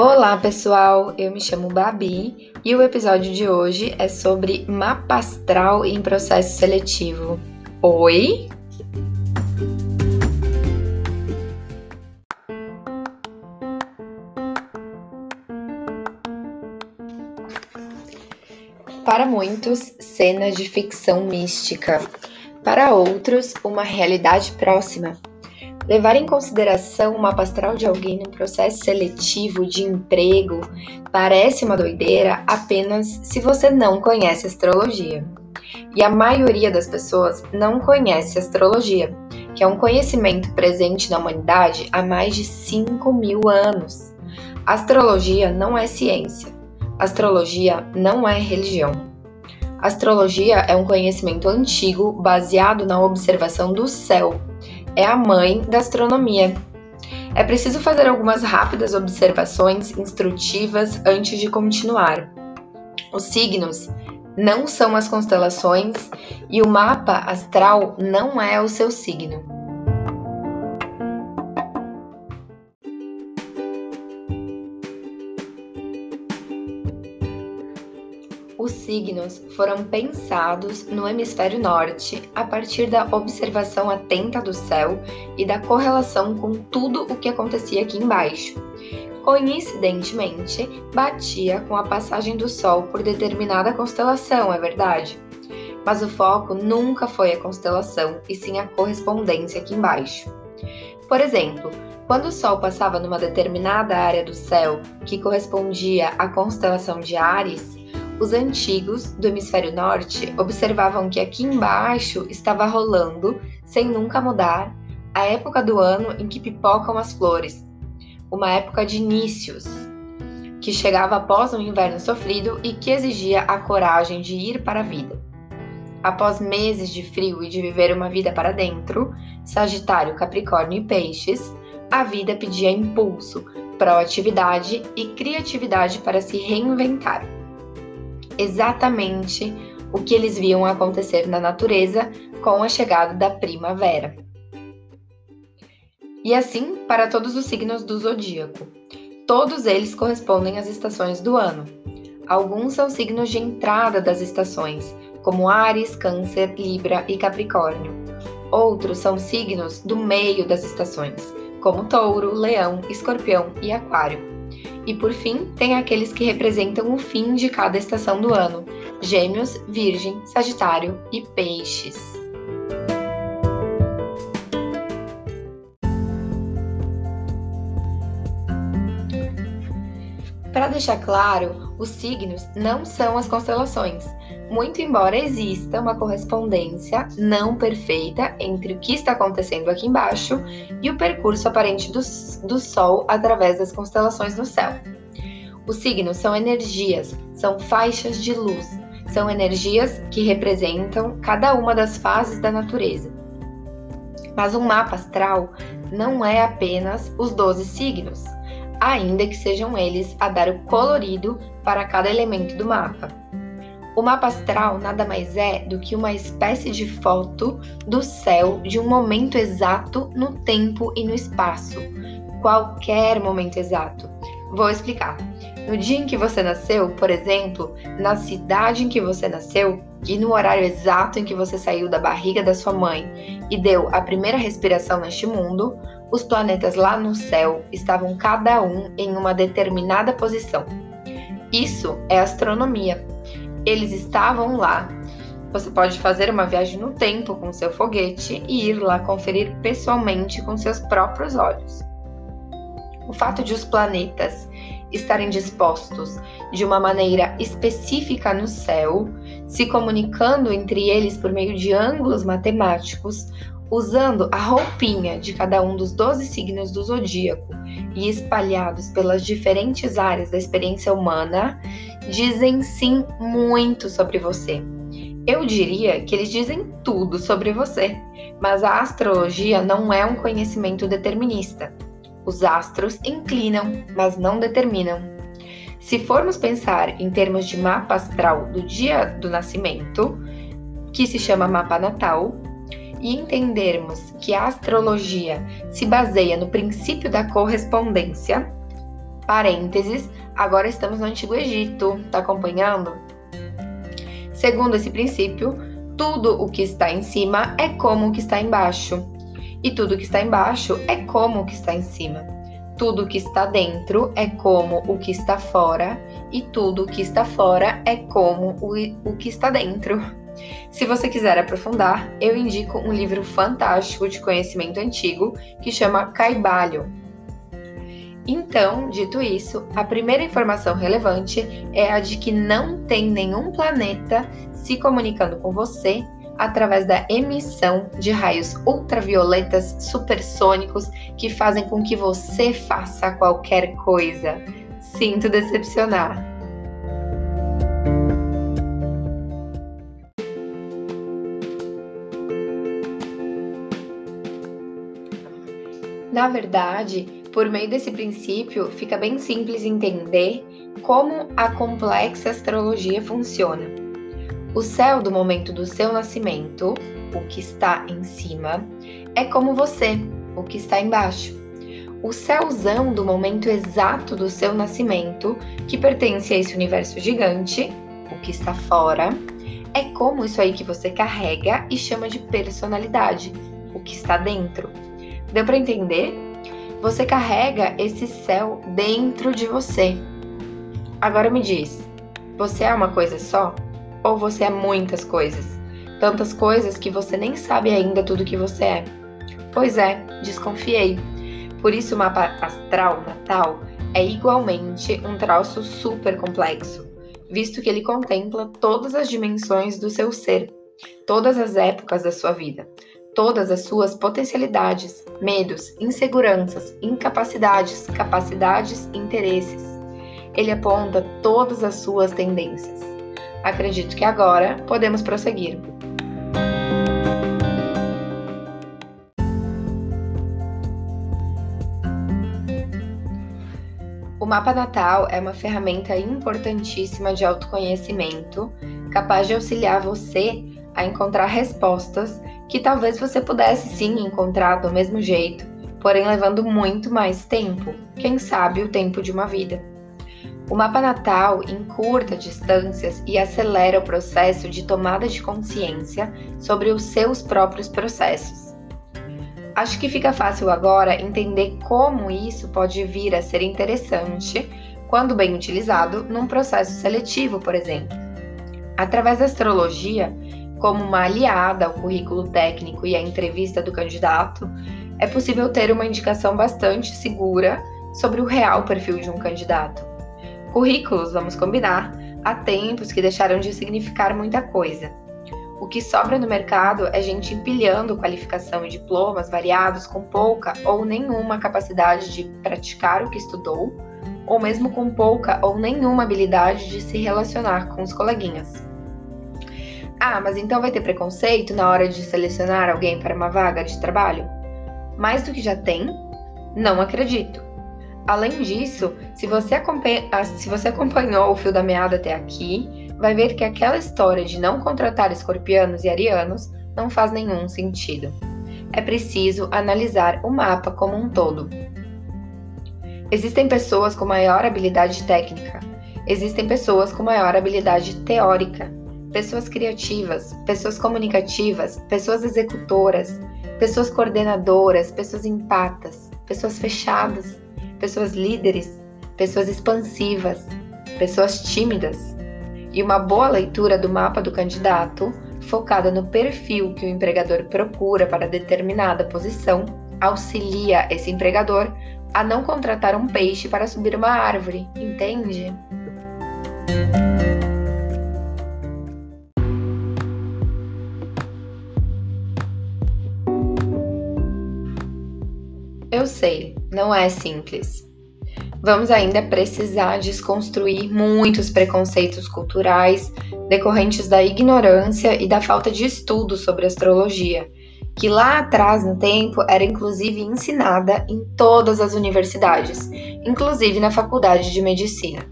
Olá pessoal, eu me chamo Babi e o episódio de hoje é sobre mapa astral em processo seletivo. Oi? Para muitos, cenas de ficção mística. Para outros, uma realidade próxima. Levar em consideração o mapa astral de alguém no processo seletivo de emprego parece uma doideira apenas se você não conhece astrologia. E a maioria das pessoas não conhece astrologia, que é um conhecimento presente na humanidade há mais de 5 mil anos. Astrologia não é ciência. Astrologia não é religião. Astrologia é um conhecimento antigo baseado na observação do céu é a mãe da astronomia. É preciso fazer algumas rápidas observações instrutivas antes de continuar. Os signos não são as constelações e o mapa astral não é o seu signo. Os signos foram pensados no hemisfério norte a partir da observação atenta do céu e da correlação com tudo o que acontecia aqui embaixo. Coincidentemente, batia com a passagem do Sol por determinada constelação, é verdade. Mas o foco nunca foi a constelação, e sim a correspondência aqui embaixo. Por exemplo, quando o Sol passava numa determinada área do céu que correspondia à constelação de Ares, os antigos do hemisfério norte observavam que aqui embaixo estava rolando, sem nunca mudar, a época do ano em que pipocam as flores, uma época de inícios, que chegava após um inverno sofrido e que exigia a coragem de ir para a vida. Após meses de frio e de viver uma vida para dentro, Sagitário, Capricórnio e Peixes, a vida pedia impulso, proatividade e criatividade para se reinventar exatamente o que eles viam acontecer na natureza com a chegada da primavera. E assim para todos os signos do zodíaco. Todos eles correspondem às estações do ano. Alguns são signos de entrada das estações, como Ares, Câncer, Libra e Capricórnio. Outros são signos do meio das estações, como Touro, Leão, Escorpião e Aquário. E por fim, tem aqueles que representam o fim de cada estação do ano: Gêmeos, Virgem, Sagitário e Peixes. Para deixar claro, os signos não são as constelações, muito embora exista uma correspondência não perfeita entre o que está acontecendo aqui embaixo e o percurso aparente do, do Sol através das constelações no céu. Os signos são energias, são faixas de luz, são energias que representam cada uma das fases da natureza. Mas um mapa astral não é apenas os 12 signos, ainda que sejam eles a dar o colorido para cada elemento do mapa. O mapa astral nada mais é do que uma espécie de foto do céu de um momento exato no tempo e no espaço. Qualquer momento exato. Vou explicar. No dia em que você nasceu, por exemplo, na cidade em que você nasceu e no horário exato em que você saiu da barriga da sua mãe e deu a primeira respiração neste mundo, os planetas lá no céu estavam cada um em uma determinada posição. Isso é astronomia eles estavam lá. Você pode fazer uma viagem no tempo com seu foguete e ir lá conferir pessoalmente com seus próprios olhos. O fato de os planetas estarem dispostos de uma maneira específica no céu, se comunicando entre eles por meio de ângulos matemáticos, usando a roupinha de cada um dos 12 signos do zodíaco e espalhados pelas diferentes áreas da experiência humana, dizem sim muito sobre você. Eu diria que eles dizem tudo sobre você, mas a astrologia não é um conhecimento determinista. Os astros inclinam, mas não determinam. Se formos pensar em termos de mapa astral do dia do nascimento, que se chama mapa natal, e entendermos que a astrologia se baseia no princípio da correspondência, Parênteses, agora estamos no Antigo Egito, tá acompanhando? Segundo esse princípio, tudo o que está em cima é como o que está embaixo, e tudo o que está embaixo é como o que está em cima. Tudo o que está dentro é como o que está fora, e tudo o que está fora é como o, o que está dentro. Se você quiser aprofundar, eu indico um livro fantástico de conhecimento antigo que chama Caibalho. Então, dito isso, a primeira informação relevante é a de que não tem nenhum planeta se comunicando com você através da emissão de raios ultravioletas supersônicos que fazem com que você faça qualquer coisa. Sinto decepcionar. Na verdade, por meio desse princípio, fica bem simples entender como a complexa astrologia funciona. O céu do momento do seu nascimento, o que está em cima, é como você, o que está embaixo. O céuzão do momento exato do seu nascimento, que pertence a esse universo gigante, o que está fora, é como isso aí que você carrega e chama de personalidade, o que está dentro. Deu para entender? Você carrega esse céu dentro de você. Agora me diz, você é uma coisa só? Ou você é muitas coisas? Tantas coisas que você nem sabe ainda tudo que você é. Pois é, desconfiei. Por isso o mapa astral natal é igualmente um traço super complexo, visto que ele contempla todas as dimensões do seu ser, todas as épocas da sua vida, todas as suas potencialidades, medos, inseguranças, incapacidades, capacidades e interesses. Ele aponta todas as suas tendências. Acredito que agora podemos prosseguir. O mapa natal é uma ferramenta importantíssima de autoconhecimento, capaz de auxiliar você a encontrar respostas que talvez você pudesse sim encontrar do mesmo jeito, porém levando muito mais tempo, quem sabe o tempo de uma vida. O mapa natal encurta distâncias e acelera o processo de tomada de consciência sobre os seus próprios processos. Acho que fica fácil agora entender como isso pode vir a ser interessante quando bem utilizado num processo seletivo, por exemplo. Através da astrologia, como uma aliada ao currículo técnico e à entrevista do candidato, é possível ter uma indicação bastante segura sobre o real perfil de um candidato. Currículos, vamos combinar, há tempos que deixaram de significar muita coisa. O que sobra no mercado é gente empilhando qualificação e diplomas variados com pouca ou nenhuma capacidade de praticar o que estudou, ou mesmo com pouca ou nenhuma habilidade de se relacionar com os coleguinhas. Ah, mas então vai ter preconceito na hora de selecionar alguém para uma vaga de trabalho? Mais do que já tem? Não acredito. Além disso, se você, ah, se você acompanhou o fio da meada até aqui, vai ver que aquela história de não contratar escorpianos e arianos não faz nenhum sentido. É preciso analisar o mapa como um todo. Existem pessoas com maior habilidade técnica, existem pessoas com maior habilidade teórica, pessoas criativas, pessoas comunicativas, pessoas executoras, pessoas coordenadoras, pessoas empatas, pessoas fechadas, pessoas líderes, pessoas expansivas, pessoas tímidas. E uma boa leitura do mapa do candidato, focada no perfil que o empregador procura para determinada posição, auxilia esse empregador a não contratar um peixe para subir uma árvore, entende? Eu sei, não é simples. Vamos ainda precisar desconstruir muitos preconceitos culturais decorrentes da ignorância e da falta de estudo sobre astrologia, que lá atrás no tempo era inclusive ensinada em todas as universidades, inclusive na faculdade de medicina.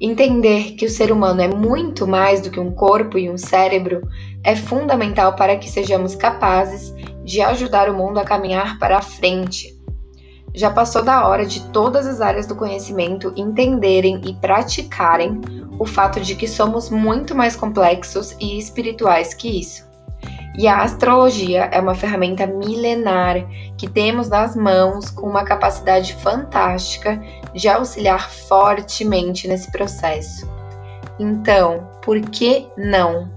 Entender que o ser humano é muito mais do que um corpo e um cérebro é fundamental para que sejamos capazes de ajudar o mundo a caminhar para a frente. já passou da hora de todas as áreas do conhecimento entenderem e praticarem o fato de que somos muito mais complexos e espirituais que isso. E a astrologia é uma ferramenta milenar que temos nas mãos com uma capacidade fantástica de auxiliar fortemente nesse processo. Então, por que não?